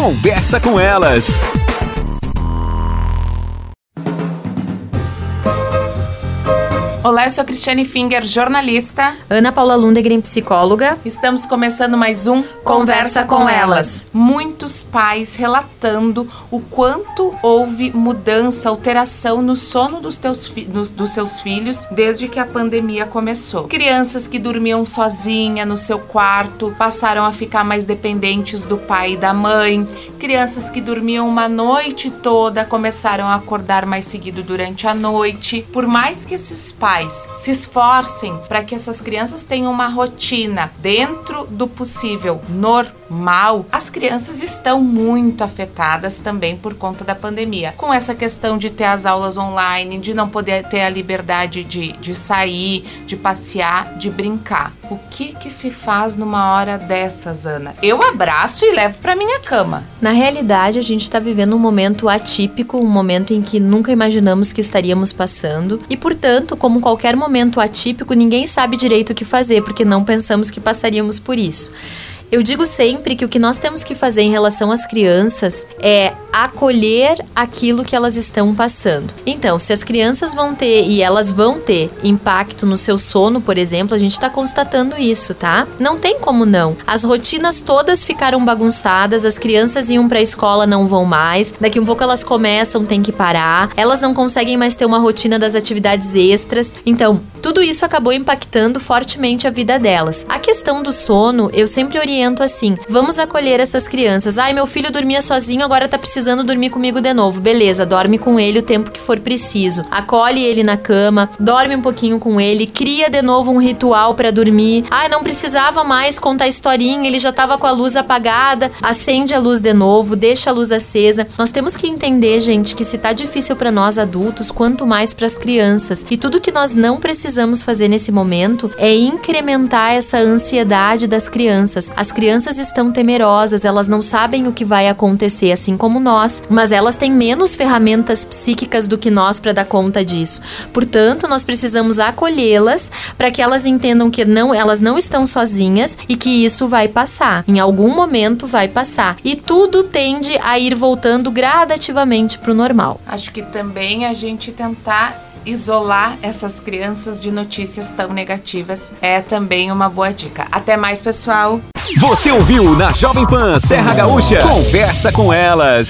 Conversa com elas. Olá, eu sou Cristiane Finger, jornalista. Ana Paula Lundegren, psicóloga. Estamos começando mais um Conversa com Elas. Muitos pais relatando o quanto houve mudança, alteração no sono dos, teus dos seus filhos desde que a pandemia começou. Crianças que dormiam sozinha no seu quarto passaram a ficar mais dependentes do pai e da mãe. Crianças que dormiam uma noite toda começaram a acordar mais seguido durante a noite. Por mais que esses pais se esforcem para que essas crianças tenham uma rotina dentro do possível normal, as crianças estão muito afetadas também por conta da pandemia. Com essa questão de ter as aulas online, de não poder ter a liberdade de, de sair, de passear, de brincar. O que que se faz numa hora dessas, Ana? Eu abraço e levo para minha cama. Na realidade, a gente está vivendo um momento atípico, um momento em que nunca imaginamos que estaríamos passando. E, portanto, como qualquer momento atípico, ninguém sabe direito o que fazer, porque não pensamos que passaríamos por isso. Eu digo sempre que o que nós temos que fazer em relação às crianças é acolher aquilo que elas estão passando. Então, se as crianças vão ter e elas vão ter impacto no seu sono, por exemplo, a gente está constatando isso, tá? Não tem como não. As rotinas todas ficaram bagunçadas, as crianças iam para a escola, não vão mais. Daqui um pouco elas começam, tem que parar. Elas não conseguem mais ter uma rotina das atividades extras. Então, tudo isso acabou impactando fortemente a vida delas. A questão do sono, eu sempre oriento assim: vamos acolher essas crianças. Ai, meu filho dormia sozinho, agora tá precisando dormir comigo de novo. Beleza, dorme com ele o tempo que for preciso. Acolhe ele na cama, dorme um pouquinho com ele, cria de novo um ritual para dormir. Ai, não precisava mais contar historinha, ele já tava com a luz apagada. Acende a luz de novo, deixa a luz acesa. Nós temos que entender, gente, que se tá difícil para nós adultos, quanto mais para as crianças. E tudo que nós não precisamos fazer nesse momento é incrementar essa ansiedade das crianças. As crianças estão temerosas, elas não sabem o que vai acontecer, assim como nós, mas elas têm menos ferramentas psíquicas do que nós para dar conta disso. Portanto, nós precisamos acolhê-las para que elas entendam que não, elas não estão sozinhas e que isso vai passar. Em algum momento vai passar. E tudo tende a ir voltando gradativamente para o normal. Acho que também a gente tentar isolar essas crianças de notícias tão negativas é também uma boa dica. Até mais, pessoal! Você ouviu na Jovem Pan Serra Gaúcha? Conversa com elas.